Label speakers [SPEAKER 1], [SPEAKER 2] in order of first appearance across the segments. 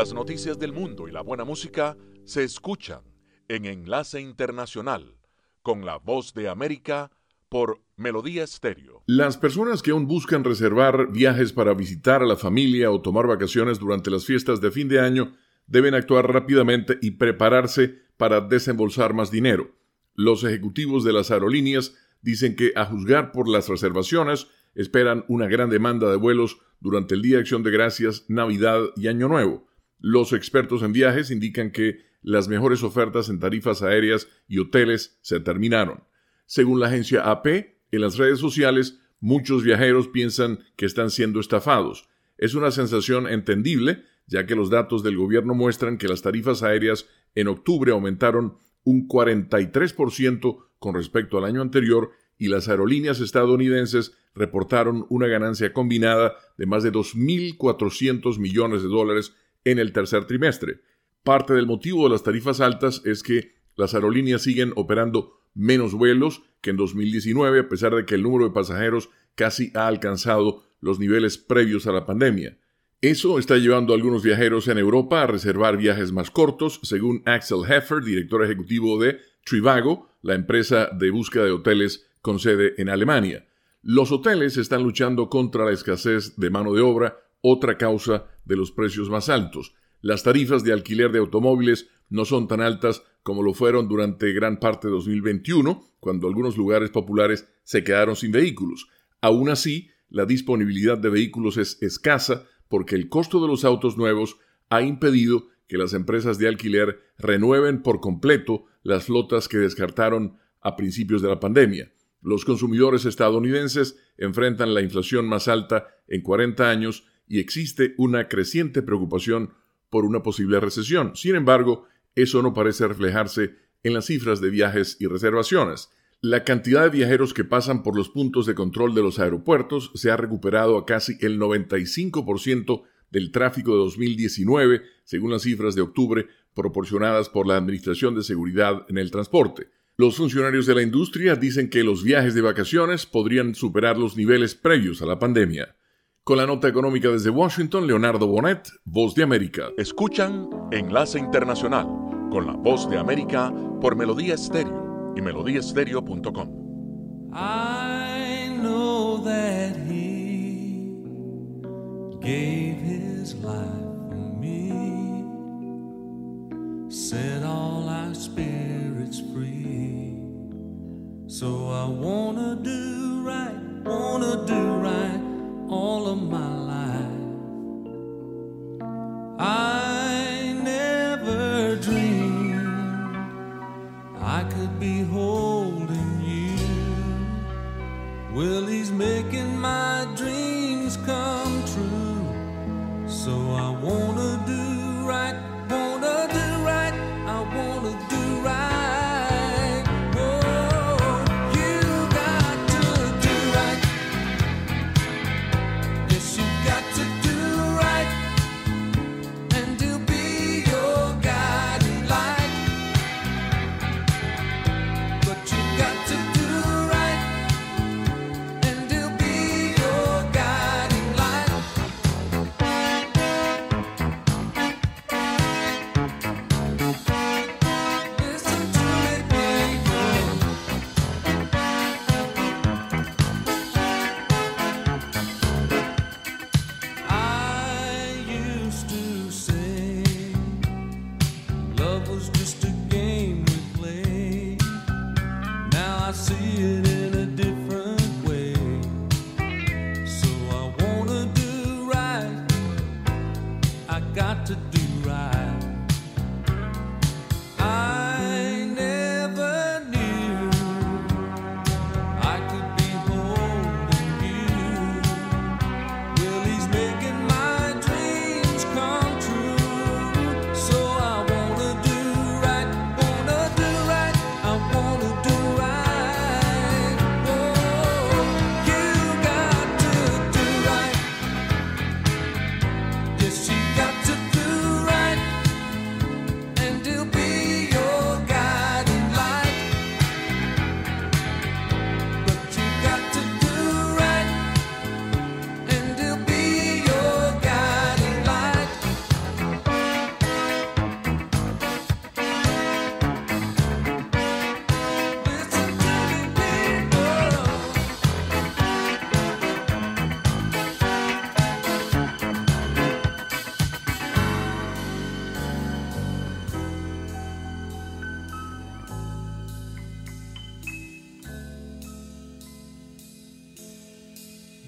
[SPEAKER 1] Las noticias del mundo y la buena música se escuchan en Enlace Internacional con la voz de América por Melodía Estéreo.
[SPEAKER 2] Las personas que aún buscan reservar viajes para visitar a la familia o tomar vacaciones durante las fiestas de fin de año deben actuar rápidamente y prepararse para desembolsar más dinero. Los ejecutivos de las aerolíneas dicen que, a juzgar por las reservaciones, esperan una gran demanda de vuelos durante el Día de Acción de Gracias, Navidad y Año Nuevo. Los expertos en viajes indican que las mejores ofertas en tarifas aéreas y hoteles se terminaron. Según la agencia AP, en las redes sociales muchos viajeros piensan que están siendo estafados. Es una sensación entendible, ya que los datos del gobierno muestran que las tarifas aéreas en octubre aumentaron un 43% con respecto al año anterior y las aerolíneas estadounidenses reportaron una ganancia combinada de más de 2.400 millones de dólares en el tercer trimestre. Parte del motivo de las tarifas altas es que las aerolíneas siguen operando menos vuelos que en 2019, a pesar de que el número de pasajeros casi ha alcanzado los niveles previos a la pandemia. Eso está llevando a algunos viajeros en Europa a reservar viajes más cortos, según Axel Heffer, director ejecutivo de Trivago, la empresa de búsqueda de hoteles con sede en Alemania. Los hoteles están luchando contra la escasez de mano de obra, otra causa de los precios más altos. Las tarifas de alquiler de automóviles no son tan altas como lo fueron durante gran parte de 2021, cuando algunos lugares populares se quedaron sin vehículos. Aún así, la disponibilidad de vehículos es escasa porque el costo de los autos nuevos ha impedido que las empresas de alquiler renueven por completo las flotas que descartaron a principios de la pandemia. Los consumidores estadounidenses enfrentan la inflación más alta en 40 años y existe una creciente preocupación por una posible recesión. Sin embargo, eso no parece reflejarse en las cifras de viajes y reservaciones. La cantidad de viajeros que pasan por los puntos de control de los aeropuertos se ha recuperado a casi el 95% del tráfico de 2019, según las cifras de octubre proporcionadas por la Administración de Seguridad en el Transporte. Los funcionarios de la industria dicen que los viajes de vacaciones podrían superar los niveles previos a la pandemia. Con la nota económica desde Washington, Leonardo Bonet, Voz de América.
[SPEAKER 3] Escuchan Enlace Internacional con la Voz de América por Melodía Estéreo y melodíaestéreo.com.
[SPEAKER 1] I know that he gave his life for me, set all our spirits free. So I wanna do right, wanna do right all of my life. I never dreamed I could be holding you. Well, he's making my dreams come true. So I wanna do right,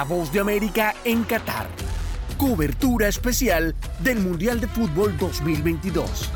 [SPEAKER 4] La Voz de América en Qatar. Cobertura especial del Mundial de Fútbol 2022.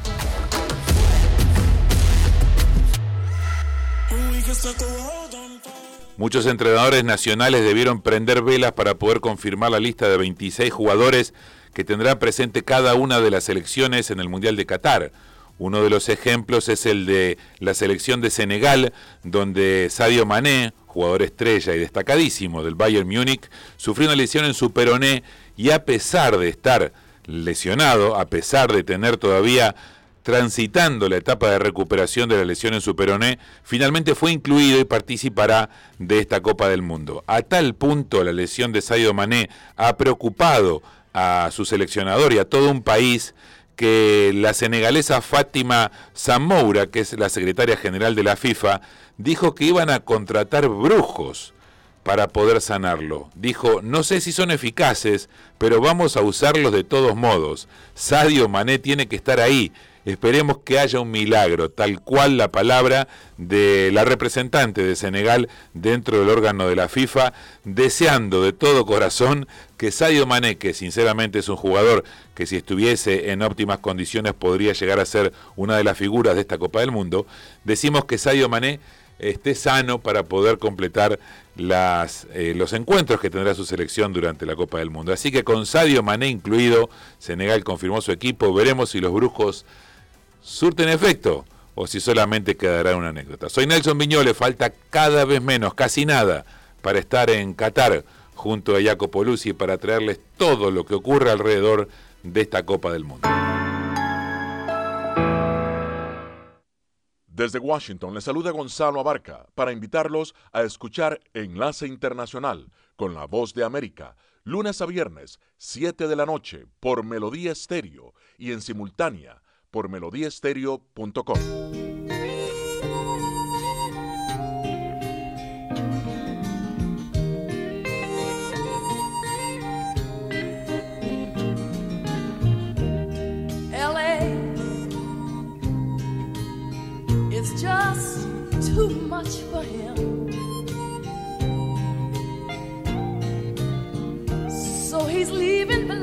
[SPEAKER 5] Muchos entrenadores nacionales debieron prender velas para poder confirmar la lista de 26 jugadores que tendrá presente cada una de las selecciones en el Mundial de Qatar. Uno de los ejemplos es el de la selección de Senegal, donde Sadio Mané, jugador estrella y destacadísimo del Bayern Múnich, sufrió una lesión en su peroné y a pesar de estar lesionado, a pesar de tener todavía transitando la etapa de recuperación de la lesión en su peroné, finalmente fue incluido y participará de esta Copa del Mundo. A tal punto la lesión de Sadio Mané ha preocupado a su seleccionador y a todo un país que la senegalesa Fátima Zamoura, que es la secretaria general de la FIFA, dijo que iban a contratar brujos para poder sanarlo. Dijo, no sé si son eficaces, pero vamos a usarlos de todos modos. Sadio Mané tiene que estar ahí Esperemos que haya un milagro, tal cual la palabra de la representante de Senegal dentro del órgano de la FIFA, deseando de todo corazón que Sadio Mané, que sinceramente es un jugador que si estuviese en óptimas condiciones podría llegar a ser una de las figuras de esta Copa del Mundo, decimos que Sadio Mané esté sano para poder completar las, eh, los encuentros que tendrá su selección durante la Copa del Mundo. Así que con Sadio Mané incluido, Senegal confirmó su equipo, veremos si los brujos surten efecto o si solamente quedará una anécdota. Soy Nelson Viñole, falta cada vez menos, casi nada, para estar en Qatar junto a Jacopo Luzzi para traerles todo lo que ocurre alrededor de esta Copa del Mundo.
[SPEAKER 3] Desde Washington les saluda Gonzalo Abarca para invitarlos a escuchar Enlace Internacional con la Voz de América, lunes a viernes, 7 de la noche, por Melodía Estéreo y en simultánea por melodiestereo.com.
[SPEAKER 6] is just too much for him. So he's leaving the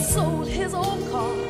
[SPEAKER 6] sold his old car.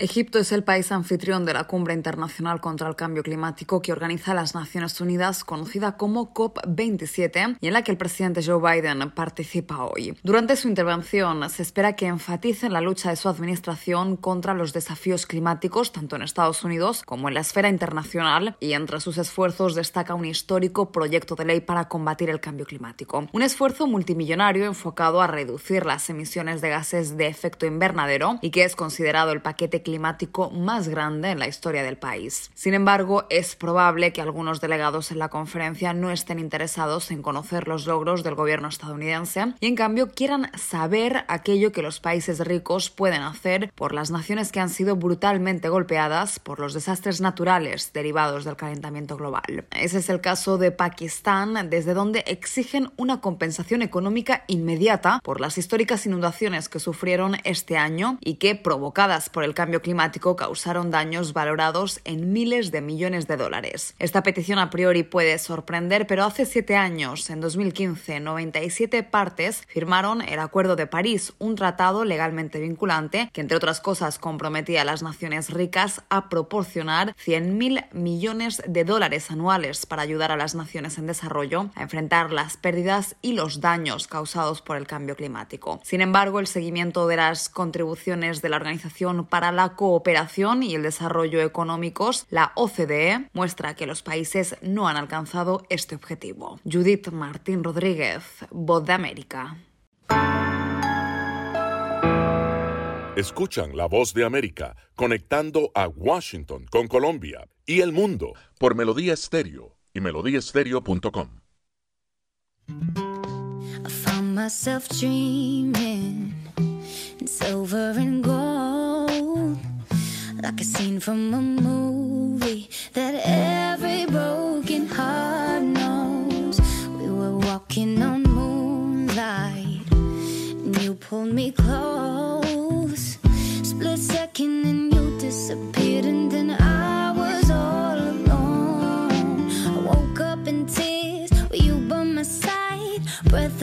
[SPEAKER 7] Egipto es el país anfitrión de la Cumbre Internacional contra el Cambio Climático que organiza las Naciones Unidas, conocida como COP27, y en la que el presidente Joe Biden participa hoy. Durante su intervención se espera que enfatice la lucha de su administración contra los desafíos climáticos, tanto en Estados Unidos como en la esfera internacional, y entre sus esfuerzos destaca un histórico proyecto de ley para combatir el cambio climático. Un esfuerzo multimillonario enfocado a reducir las emisiones de gases de efecto invernadero y que es considerado el paquete climático más grande en la historia del país. Sin embargo, es probable que algunos delegados en la conferencia no estén interesados en conocer los logros del gobierno estadounidense y en cambio quieran saber aquello que los países ricos pueden hacer por las naciones que han sido brutalmente golpeadas por los desastres naturales derivados del calentamiento global. Ese es el caso de Pakistán, desde donde exigen una compensación económica inmediata por las históricas inundaciones que sufrieron este año y que, provocadas por el cambio climático causaron daños valorados en miles de millones de dólares. Esta petición a priori puede sorprender, pero hace siete años, en 2015, 97 partes firmaron el Acuerdo de París, un tratado legalmente vinculante que, entre otras cosas, comprometía a las naciones ricas a proporcionar 100.000 millones de dólares anuales para ayudar a las naciones en desarrollo a enfrentar las pérdidas y los daños causados por el cambio climático. Sin embargo, el seguimiento de las contribuciones de la Organización para la cooperación y el desarrollo económicos, la OCDE, muestra que los países no han alcanzado este objetivo. Judith Martín Rodríguez, Voz de América.
[SPEAKER 3] Escuchan la voz de América conectando a Washington con Colombia y el mundo por Melodía Estéreo y melodíaestéreo.com.
[SPEAKER 8] I found myself dreaming in silver and like a scene from a movie that every broken heart knows. We were walking on moonlight, and you pulled me close. Split second, and you disappeared, and then I was all alone. I woke up in tears with you by my side, breath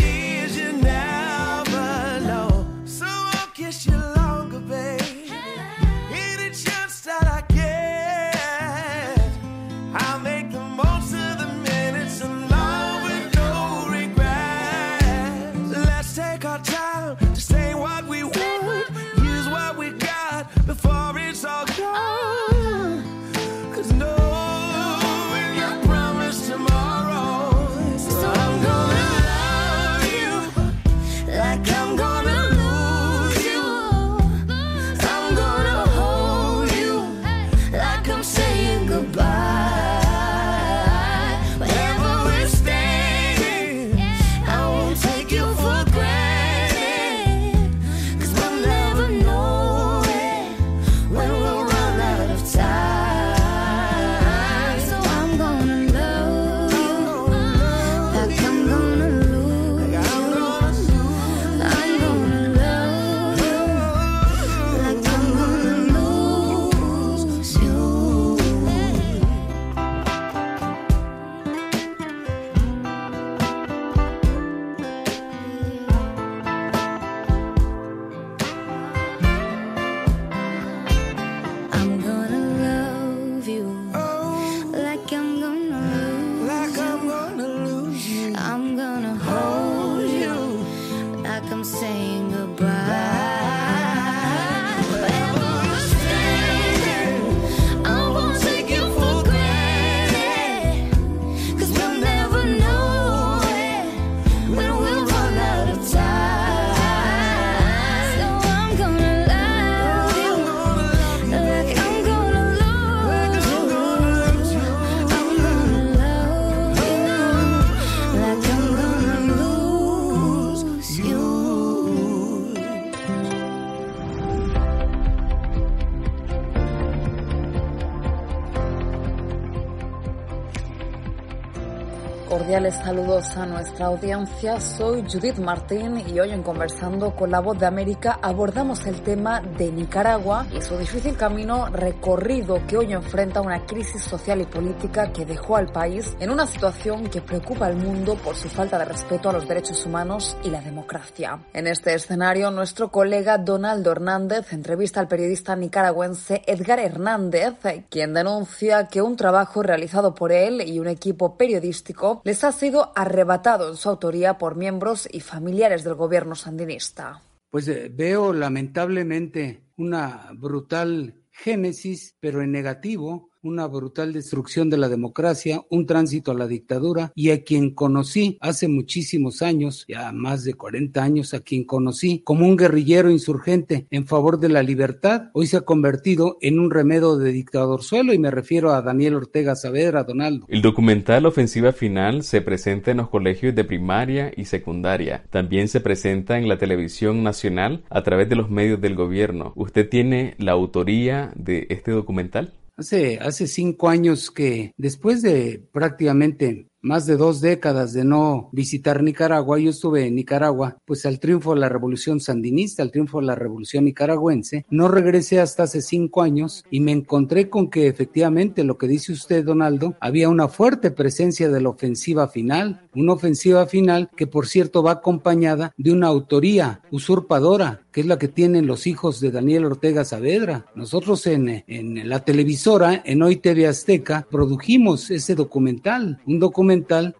[SPEAKER 7] Cordiales saludos a nuestra audiencia. Soy Judith Martín y hoy en Conversando con la Voz de América abordamos el tema de Nicaragua y su difícil camino recorrido que hoy enfrenta una crisis social y política que dejó al país en una situación que preocupa al mundo por su falta de respeto a los derechos humanos y la democracia. En este escenario, nuestro colega Donaldo Hernández entrevista al periodista nicaragüense Edgar Hernández, quien denuncia que un trabajo realizado por él y un equipo periodístico les ha sido arrebatado en su autoría por miembros y familiares del gobierno sandinista.
[SPEAKER 9] Pues eh, veo lamentablemente una brutal génesis, pero en negativo, una brutal destrucción de la democracia, un tránsito a la dictadura y a quien conocí hace muchísimos años, ya más de 40 años, a quien conocí como un guerrillero insurgente en favor de la libertad, hoy se ha convertido en un remedo de dictador suelo y me refiero a Daniel Ortega Saavedra, Donaldo.
[SPEAKER 10] El documental Ofensiva Final se presenta en los colegios de primaria y secundaria. También se presenta en la televisión nacional a través de los medios del gobierno. ¿Usted tiene la autoría de este documental?
[SPEAKER 9] Hace, hace cinco años que después de prácticamente más de dos décadas de no visitar Nicaragua, yo estuve en Nicaragua, pues al triunfo de la revolución sandinista, al triunfo de la revolución nicaragüense, no regresé hasta hace cinco años y me encontré con que efectivamente lo que dice usted, Donaldo, había una fuerte presencia de la ofensiva final, una ofensiva final que por cierto va acompañada de una autoría usurpadora, que es la que tienen los hijos de Daniel Ortega Saavedra. Nosotros en, en la televisora, en Hoy TV Azteca, produjimos ese documental, un documental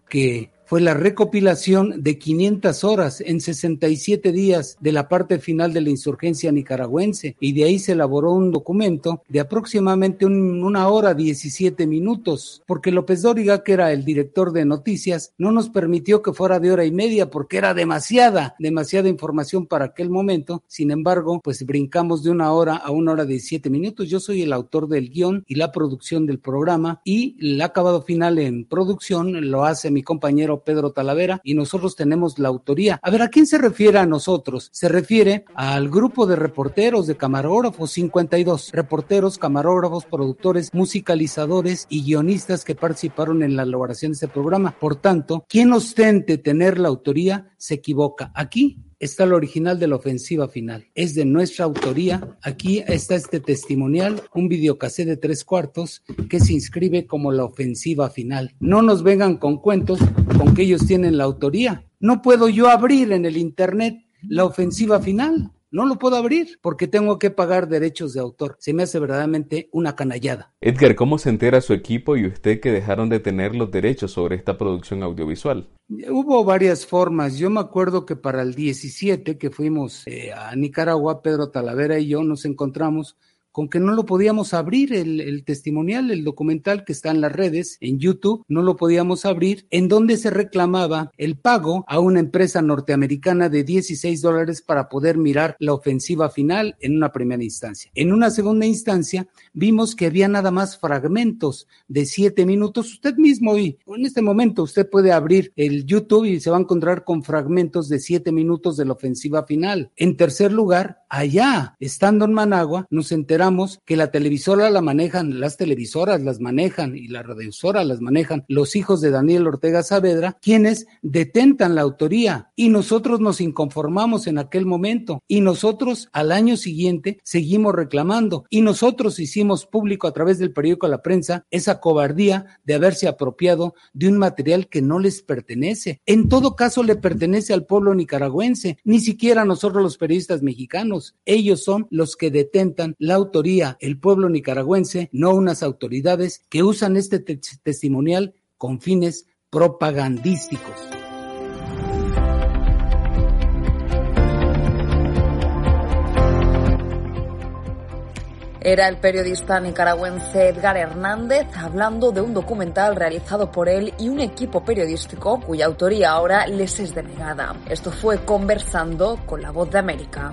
[SPEAKER 9] que fue la recopilación de 500 horas en 67 días de la parte final de la insurgencia nicaragüense y de ahí se elaboró un documento de aproximadamente un, una hora 17 minutos, porque López Dóriga, que era el director de noticias, no nos permitió que fuera de hora y media porque era demasiada, demasiada información para aquel momento. Sin embargo, pues brincamos de una hora a una hora 17 minutos. Yo soy el autor del guion y la producción del programa y el acabado final en producción lo hace mi compañero Pedro Talavera y nosotros tenemos la autoría. A ver, ¿a quién se refiere a nosotros? Se refiere al grupo de reporteros, de camarógrafos, 52 reporteros, camarógrafos, productores, musicalizadores y guionistas que participaron en la elaboración de este programa. Por tanto, quien ostente tener la autoría se equivoca. Aquí está el original de la ofensiva final. Es de nuestra autoría. Aquí está este testimonial, un videocassette de tres cuartos que se inscribe como la ofensiva final. No nos vengan con cuentos con que ellos tienen la autoría. No puedo yo abrir en el internet la ofensiva final. No lo puedo abrir porque tengo que pagar derechos de autor. Se me hace verdaderamente una canallada.
[SPEAKER 10] Edgar, ¿cómo se entera su equipo y usted que dejaron de tener los derechos sobre esta producción audiovisual?
[SPEAKER 9] Hubo varias formas. Yo me acuerdo que para el 17 que fuimos eh, a Nicaragua, Pedro Talavera y yo nos encontramos con que no lo podíamos abrir el, testimonial, el documental que está en las redes, en YouTube, no lo podíamos abrir, en donde se reclamaba el pago a una empresa norteamericana de 16 dólares para poder mirar la ofensiva final en una primera instancia. En una segunda instancia, vimos que había nada más fragmentos de siete minutos. Usted mismo, y en este momento, usted puede abrir el YouTube y se va a encontrar con fragmentos de siete minutos de la ofensiva final. En tercer lugar, allá, estando en Managua, nos enteramos que la televisora la manejan, las televisoras las manejan y la radiosora las manejan los hijos de Daniel Ortega Saavedra, quienes detentan la autoría y nosotros nos inconformamos en aquel momento y nosotros al año siguiente seguimos reclamando y nosotros hicimos público a través del periódico La Prensa esa cobardía de haberse apropiado de un material que no les pertenece. En todo caso le pertenece al pueblo nicaragüense, ni siquiera a nosotros los periodistas mexicanos. Ellos son los que detentan la autoría el pueblo nicaragüense, no unas autoridades que usan este te testimonial con fines propagandísticos.
[SPEAKER 7] Era el periodista nicaragüense Edgar Hernández hablando de un documental realizado por él y un equipo periodístico cuya autoría ahora les es denegada. Esto fue conversando con la voz de América.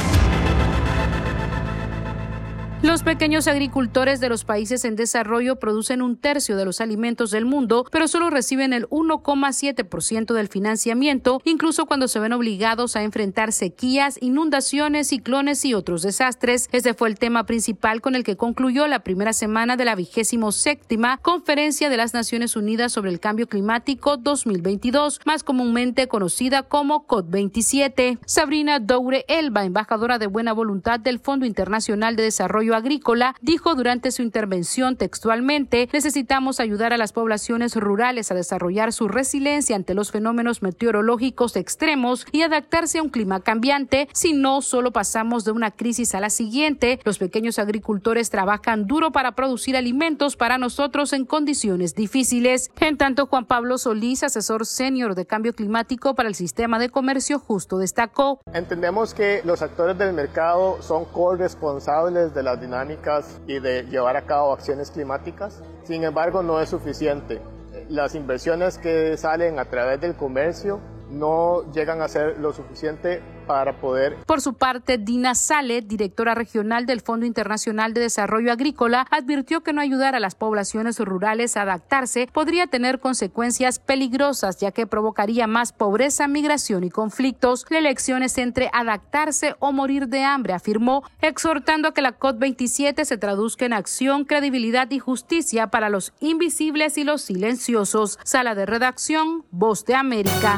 [SPEAKER 11] Los pequeños agricultores de los países en desarrollo producen un tercio de los alimentos del mundo, pero solo reciben el 1,7% del financiamiento, incluso cuando se ven obligados a enfrentar sequías, inundaciones, ciclones y otros desastres. Este fue el tema principal con el que concluyó la primera semana de la vigésimo séptima Conferencia de las Naciones Unidas sobre el Cambio Climático 2022, más comúnmente conocida como COP27. Sabrina Doure Elba, embajadora de buena voluntad del Fondo Internacional de Desarrollo Agrícola, dijo durante su intervención textualmente, necesitamos ayudar a las poblaciones rurales a desarrollar su resiliencia ante los fenómenos meteorológicos extremos y adaptarse a un clima cambiante, si no solo pasamos de una crisis a la siguiente. Los pequeños agricultores trabajan duro para producir alimentos para nosotros en condiciones difíciles. En tanto, Juan Pablo Solís, asesor senior de cambio climático para el sistema de comercio justo, destacó.
[SPEAKER 12] Entendemos que los actores del mercado son corresponsables de las dinámicas y de llevar a cabo acciones climáticas. Sin embargo, no es suficiente. Las inversiones que salen a través del comercio no llegan a ser lo suficiente para poder.
[SPEAKER 11] Por su parte, Dina Sale, directora regional del Fondo Internacional de Desarrollo Agrícola, advirtió que no ayudar a las poblaciones rurales a adaptarse podría tener consecuencias peligrosas, ya que provocaría más pobreza, migración y conflictos. La elección es entre adaptarse o morir de hambre, afirmó, exhortando a que la COP27 se traduzca en acción, credibilidad y justicia para los invisibles y los silenciosos. Sala de redacción, Voz de América.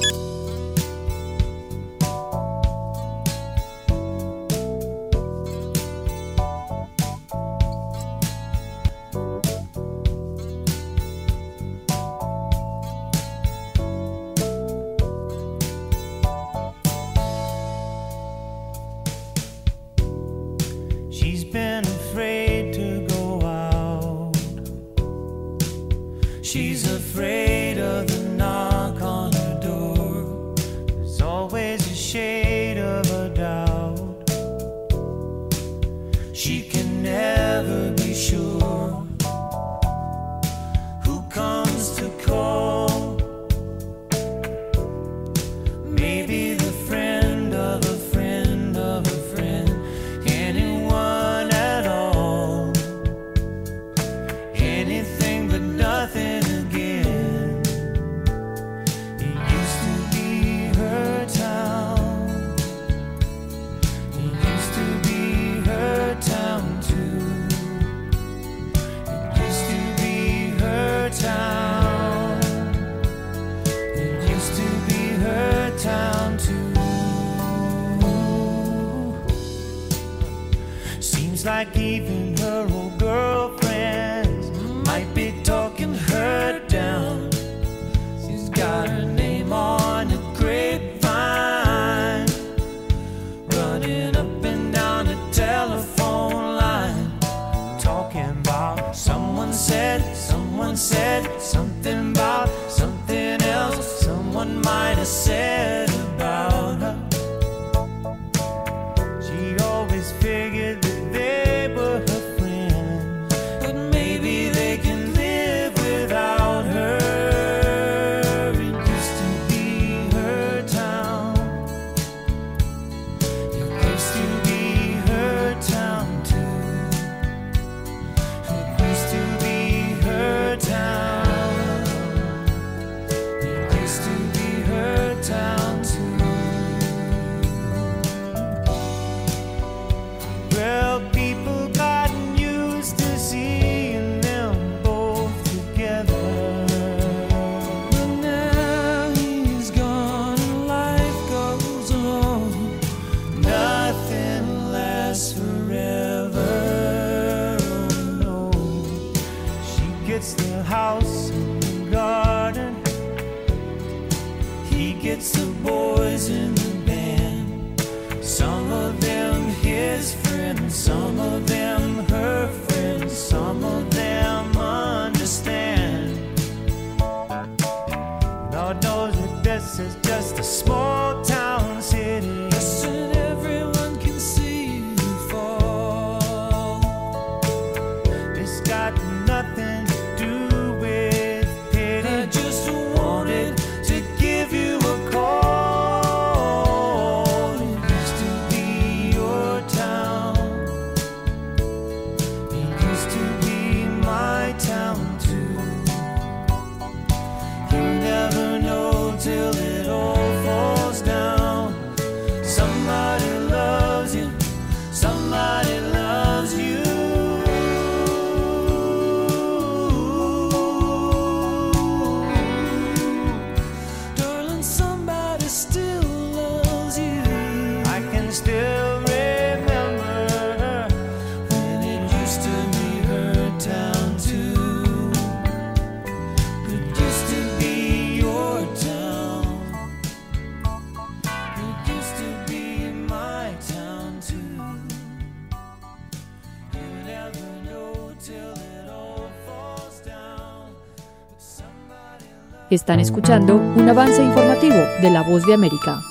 [SPEAKER 13] Están escuchando un avance informativo de La Voz de América.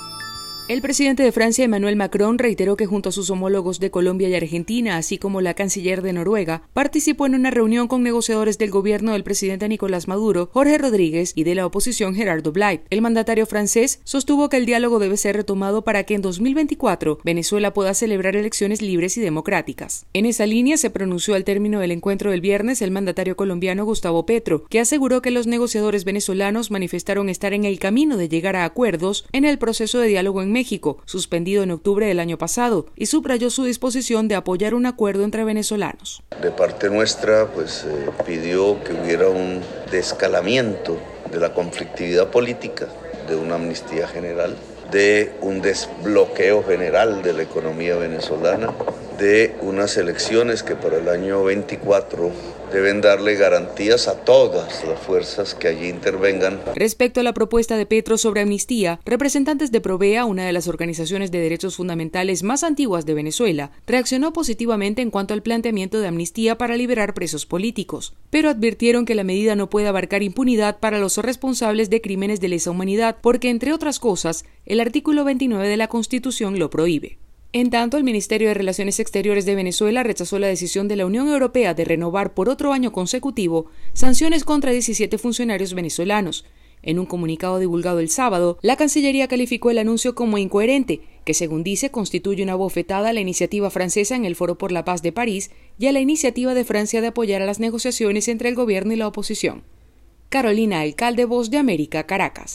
[SPEAKER 14] El presidente de Francia, Emmanuel Macron, reiteró que junto a sus homólogos de Colombia y Argentina, así como la canciller de Noruega, participó en una reunión con negociadores del gobierno del presidente Nicolás Maduro, Jorge Rodríguez, y de la oposición Gerardo Blay. El mandatario francés sostuvo que el diálogo debe ser retomado para que en 2024 Venezuela pueda celebrar elecciones libres y democráticas. En esa línea se pronunció al término del encuentro del viernes el mandatario colombiano Gustavo Petro, que aseguró que los negociadores venezolanos manifestaron estar en el camino de llegar a acuerdos en el proceso de diálogo en México, suspendido en octubre del año pasado, y subrayó su disposición de apoyar un acuerdo entre venezolanos.
[SPEAKER 15] De parte nuestra, pues eh, pidió que hubiera un descalamiento de la conflictividad política, de una amnistía general, de un desbloqueo general de la economía venezolana, de unas elecciones que para el año 24 deben darle garantías a todas las fuerzas que allí intervengan.
[SPEAKER 14] Respecto a la propuesta de Petro sobre amnistía, representantes de Provea, una de las organizaciones de derechos fundamentales más antiguas de Venezuela, reaccionó positivamente en cuanto al planteamiento de amnistía para liberar presos políticos, pero advirtieron que la medida no puede abarcar impunidad para los responsables de crímenes de lesa humanidad porque, entre otras cosas, el artículo 29 de la Constitución lo prohíbe. En tanto, el Ministerio de Relaciones Exteriores de Venezuela rechazó la decisión de la Unión Europea de renovar por otro año consecutivo sanciones contra 17 funcionarios venezolanos. En un comunicado divulgado el sábado, la Cancillería calificó el anuncio como incoherente, que según dice constituye una bofetada a la iniciativa francesa en el Foro por la Paz de París y a la iniciativa de Francia de apoyar a las negociaciones entre el gobierno y la oposición. Carolina Alcalde, Voz de América, Caracas.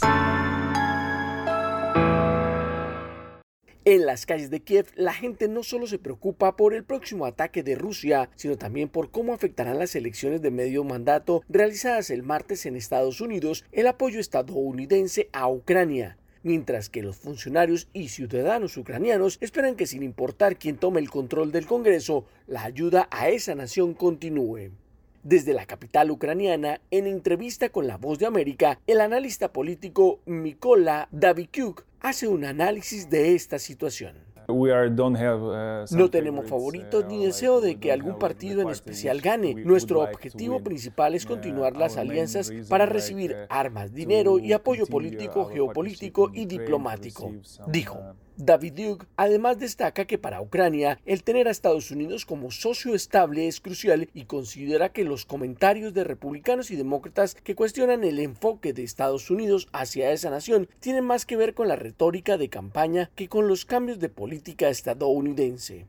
[SPEAKER 4] En las calles de Kiev, la gente no solo se preocupa por el próximo ataque de Rusia, sino también por cómo afectarán las elecciones de medio mandato realizadas el martes en Estados Unidos el apoyo estadounidense a Ucrania. Mientras que los funcionarios y ciudadanos ucranianos esperan que sin importar quién tome el control del Congreso, la ayuda a esa nación continúe. Desde la capital ucraniana, en entrevista con La Voz de América, el analista político Mikola Davikyuk hace un análisis de esta situación. No tenemos favoritos ni deseo de que algún partido en especial gane. Nuestro objetivo principal es continuar las alianzas para recibir armas, dinero y apoyo político, geopolítico y diplomático, dijo. David Duke además destaca que para Ucrania el tener a Estados Unidos como socio estable es crucial y considera que los comentarios de republicanos y demócratas que cuestionan el enfoque de Estados Unidos hacia esa nación tienen más que ver con la retórica de campaña que con los cambios de política estadounidense.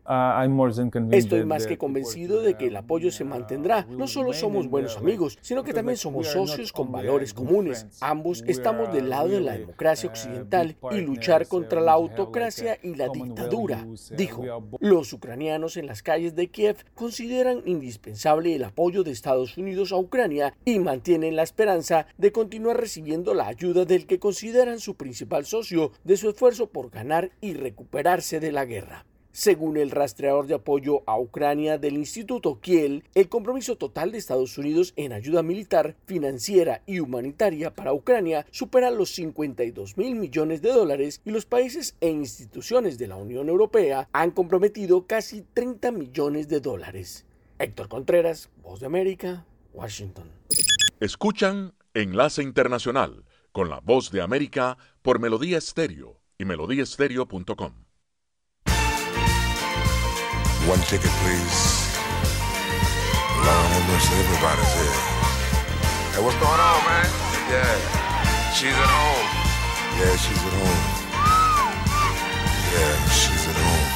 [SPEAKER 4] Estoy más que convencido de que el apoyo se mantendrá. No solo somos buenos amigos, sino que también somos socios con valores comunes. Ambos estamos del lado de la democracia occidental y luchar contra la autocracia y la dictadura, dijo. Los ucranianos en las calles de Kiev consideran indispensable el apoyo de Estados Unidos a Ucrania y mantienen la esperanza de continuar recibiendo la ayuda del que consideran su principal socio de su esfuerzo por ganar y recuperarse de la guerra. Según el rastreador de apoyo a Ucrania del Instituto Kiel, el compromiso total de Estados Unidos en ayuda militar, financiera y humanitaria para Ucrania supera los 52 mil millones de dólares y los países e instituciones de la Unión Europea han comprometido casi 30 millones de dólares. Héctor Contreras, Voz de América, Washington.
[SPEAKER 3] Escuchan Enlace Internacional con la Voz de América por Melodía Estéreo y melodíaestéreo.com.
[SPEAKER 16] One ticket, please. Lord have mercy, everybody's here. Hey, what's going on, man? Yeah. She's at home. Yeah, she's at home. Yeah, she's at home.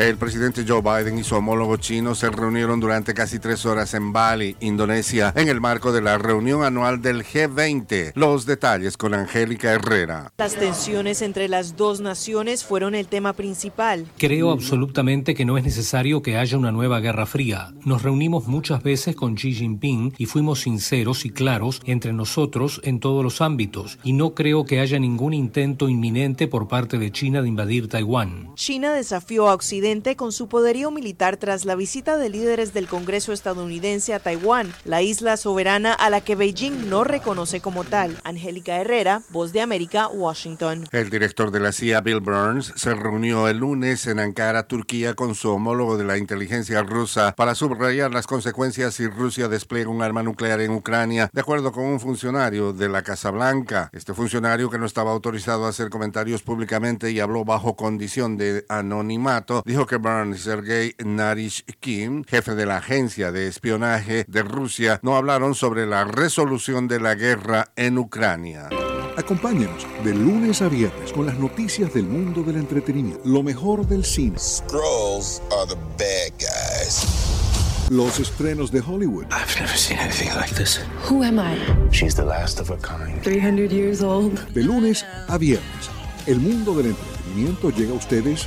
[SPEAKER 17] El presidente Joe Biden y su homólogo chino se reunieron durante casi tres horas en Bali, Indonesia, en el marco de la reunión anual del G20. Los detalles con Angélica Herrera.
[SPEAKER 18] Las tensiones entre las dos naciones fueron el tema principal.
[SPEAKER 19] Creo absolutamente que no es necesario que haya una nueva guerra fría. Nos reunimos muchas veces con Xi Jinping y fuimos sinceros y claros entre nosotros en todos los ámbitos, y no creo que haya ningún intento inminente por parte de China de invadir Taiwán.
[SPEAKER 18] China desafió a Occidente con su poderío militar tras la visita de líderes del Congreso estadounidense a Taiwán, la isla soberana a la que Beijing no reconoce como tal. Angélica Herrera, Voz de América, Washington.
[SPEAKER 17] El director de la CIA, Bill Burns, se reunió el lunes en Ankara, Turquía, con su homólogo de la inteligencia rusa para subrayar las consecuencias si Rusia despliega un arma nuclear en Ucrania, de acuerdo con un funcionario de la Casa Blanca. Este funcionario, que no estaba autorizado a hacer comentarios públicamente y habló bajo condición de anonimato, dijo que Burns y Sergei Narishkin, jefe de la agencia de espionaje de Rusia, no hablaron sobre la resolución de la guerra en Ucrania.
[SPEAKER 20] Acompáñenos de lunes a viernes con las noticias del mundo del entretenimiento, lo mejor del cine,
[SPEAKER 21] Scrolls are the bad guys.
[SPEAKER 20] los estrenos de Hollywood,
[SPEAKER 21] I've never seen anything like this.
[SPEAKER 22] Who am I?
[SPEAKER 21] She's the last of a kind.
[SPEAKER 22] 300 years old.
[SPEAKER 20] de lunes a viernes. El mundo del entretenimiento llega a ustedes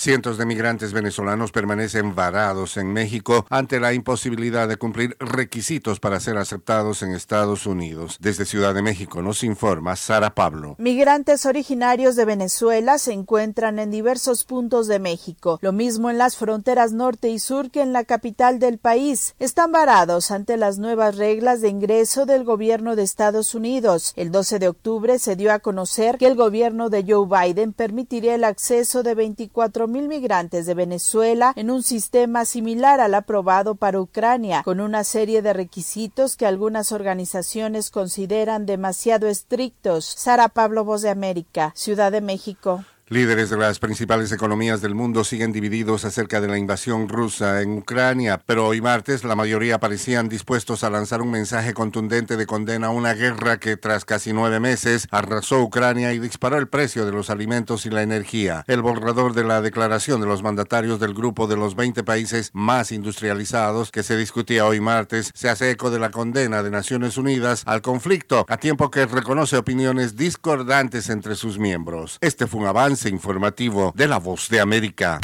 [SPEAKER 17] Cientos de migrantes venezolanos permanecen varados en México ante la imposibilidad de cumplir requisitos para ser aceptados en Estados Unidos. Desde Ciudad de México nos informa Sara Pablo.
[SPEAKER 23] Migrantes originarios de Venezuela se encuentran en diversos puntos de México, lo mismo en las fronteras norte y sur que en la capital del país. Están varados ante las nuevas reglas de ingreso del gobierno de Estados Unidos. El 12 de octubre se dio a conocer que el gobierno de Joe Biden permitiría el acceso de 24 mil migrantes de Venezuela en un sistema similar al aprobado para Ucrania, con una serie de requisitos que algunas organizaciones consideran demasiado estrictos. Sara Pablo, Voz de América, Ciudad de México.
[SPEAKER 17] Líderes de las principales economías del mundo siguen divididos acerca de la invasión rusa en Ucrania, pero hoy martes la mayoría parecían dispuestos a lanzar un mensaje contundente de condena a una guerra que tras casi nueve meses arrasó Ucrania y disparó el precio de los alimentos y la energía. El borrador de la declaración de los mandatarios del grupo de los 20 países más industrializados que se discutía hoy martes se hace eco de la condena de Naciones Unidas al conflicto, a tiempo que reconoce opiniones discordantes entre sus miembros. Este fue un avance informativo de la voz de América.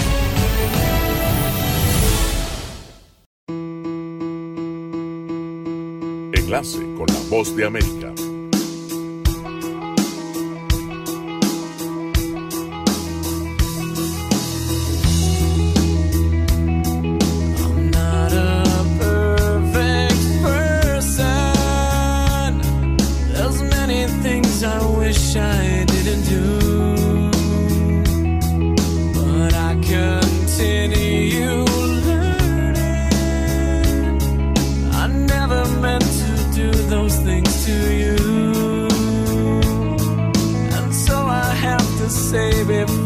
[SPEAKER 3] Enlace con la voz de América.
[SPEAKER 1] say before.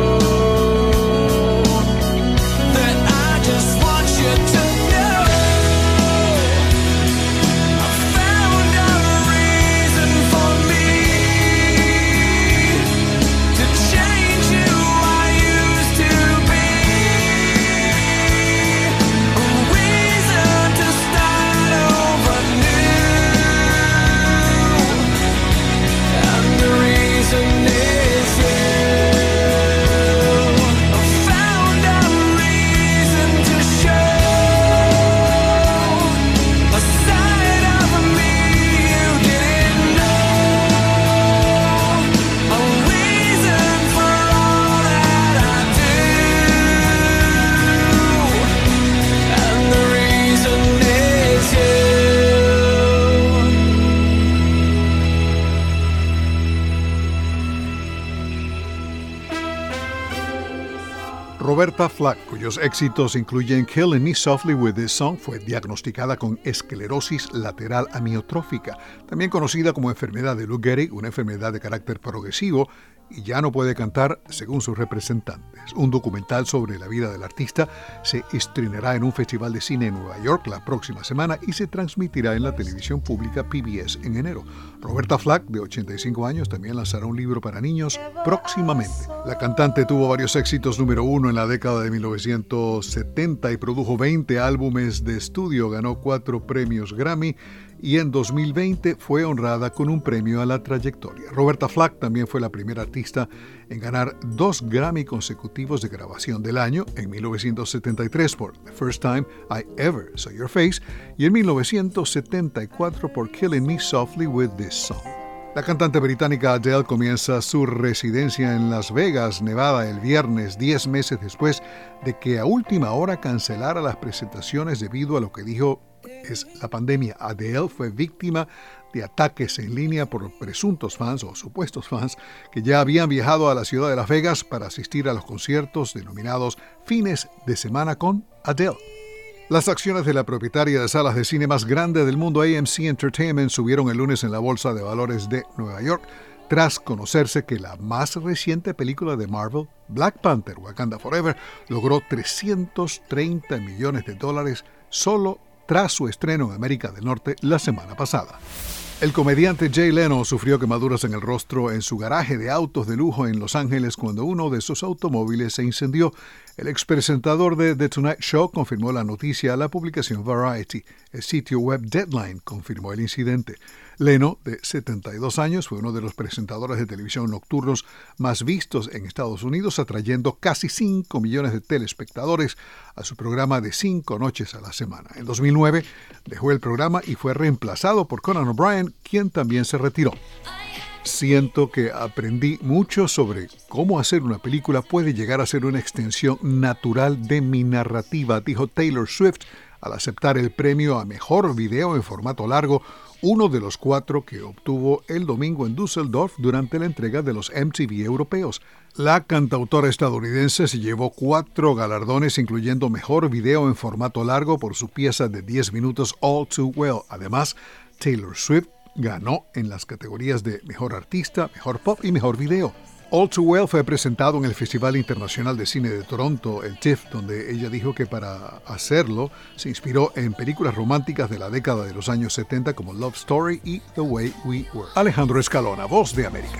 [SPEAKER 1] Cuyos éxitos incluyen Killing Me Softly with This Song, fue diagnosticada con esclerosis lateral amiotrófica, también conocida como enfermedad de Lou Gehrig, una enfermedad de carácter progresivo y ya no puede cantar según sus representantes. Un documental sobre la vida del artista se estrenará en un festival de cine en Nueva York la próxima semana y se transmitirá en la televisión pública PBS en enero. Roberta Flack, de 85 años, también lanzará un libro para niños próximamente. La cantante tuvo varios éxitos número uno en la década de 1970 y produjo 20 álbumes de estudio, ganó cuatro premios Grammy y en 2020 fue honrada con un premio a la trayectoria. Roberta Flack también fue la primera artista en ganar dos Grammy consecutivos de grabación del año, en 1973 por The First Time I Ever Saw Your Face y en 1974 por Killing Me Softly with This Song. La cantante británica Adele comienza su residencia en Las Vegas, Nevada, el viernes, 10 meses después de que a última hora cancelara las presentaciones debido a lo que dijo es la pandemia. Adele fue víctima
[SPEAKER 20] de ataques en línea por presuntos fans o supuestos fans que ya habían viajado a la ciudad de Las Vegas para asistir a los conciertos denominados fines de semana con Adele. Las acciones de la propietaria de salas de cine más grande del mundo, AMC Entertainment, subieron el lunes en la Bolsa de Valores de Nueva York tras conocerse que la más reciente película de Marvel, Black Panther Wakanda Forever, logró 330 millones de dólares solo tras su estreno en América del Norte la semana pasada. El comediante Jay Leno sufrió quemaduras en el rostro en su garaje de autos de lujo en Los Ángeles cuando uno de sus automóviles se incendió. El expresentador de The Tonight Show confirmó la noticia a la publicación Variety. El sitio web Deadline confirmó el incidente. Leno, de 72 años, fue uno de los presentadores de televisión nocturnos más vistos en Estados Unidos, atrayendo casi 5 millones de telespectadores a su programa de cinco noches a la semana. En 2009 dejó el programa y fue reemplazado por Conan O'Brien, quien también se retiró. Siento que aprendí mucho sobre cómo hacer una película puede llegar a ser una extensión natural de mi narrativa, dijo Taylor Swift al aceptar el premio a mejor video en formato largo uno de los cuatro que obtuvo el domingo en Düsseldorf durante la entrega de los MTV europeos. La cantautora estadounidense se llevó cuatro galardones, incluyendo Mejor Video en formato largo por su pieza de 10 minutos All Too Well. Además, Taylor Swift ganó en las categorías de Mejor Artista, Mejor Pop y Mejor Video. All Too Well fue presentado en el Festival Internacional de Cine de Toronto, el TIFF, donde ella dijo que para hacerlo se inspiró en películas románticas de la década de los años 70 como Love Story y The Way We Were. Alejandro Escalona, Voz de América.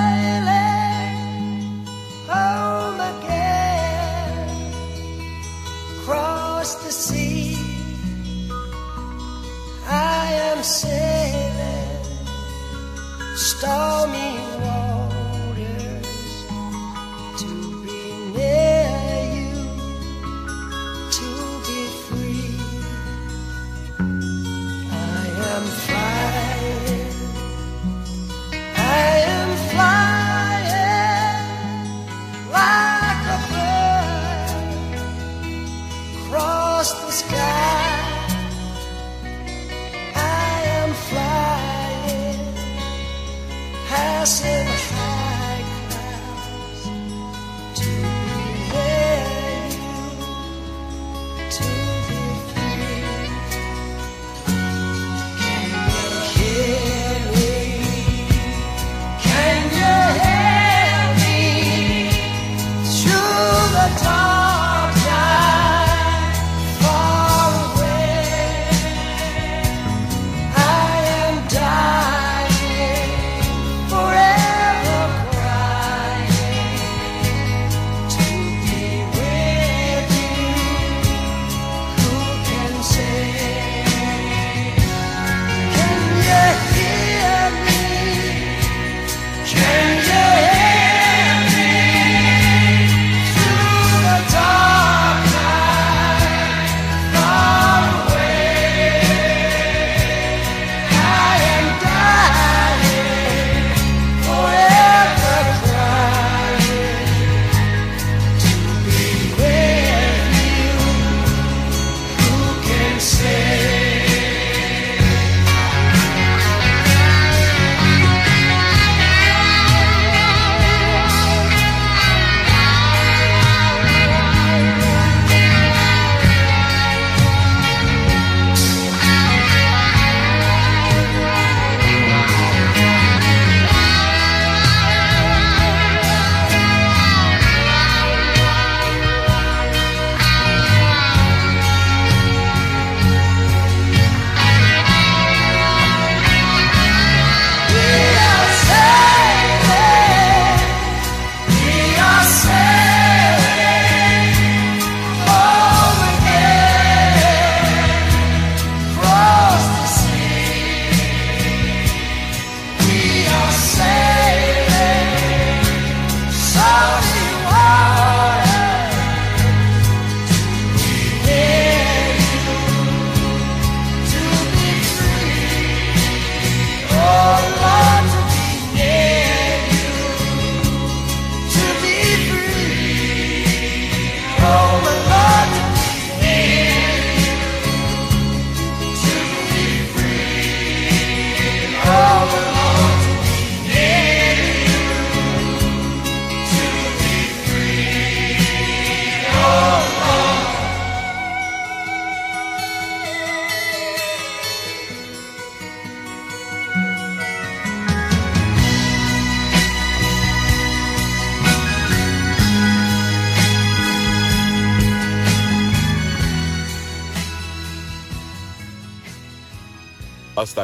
[SPEAKER 24] sailing stormy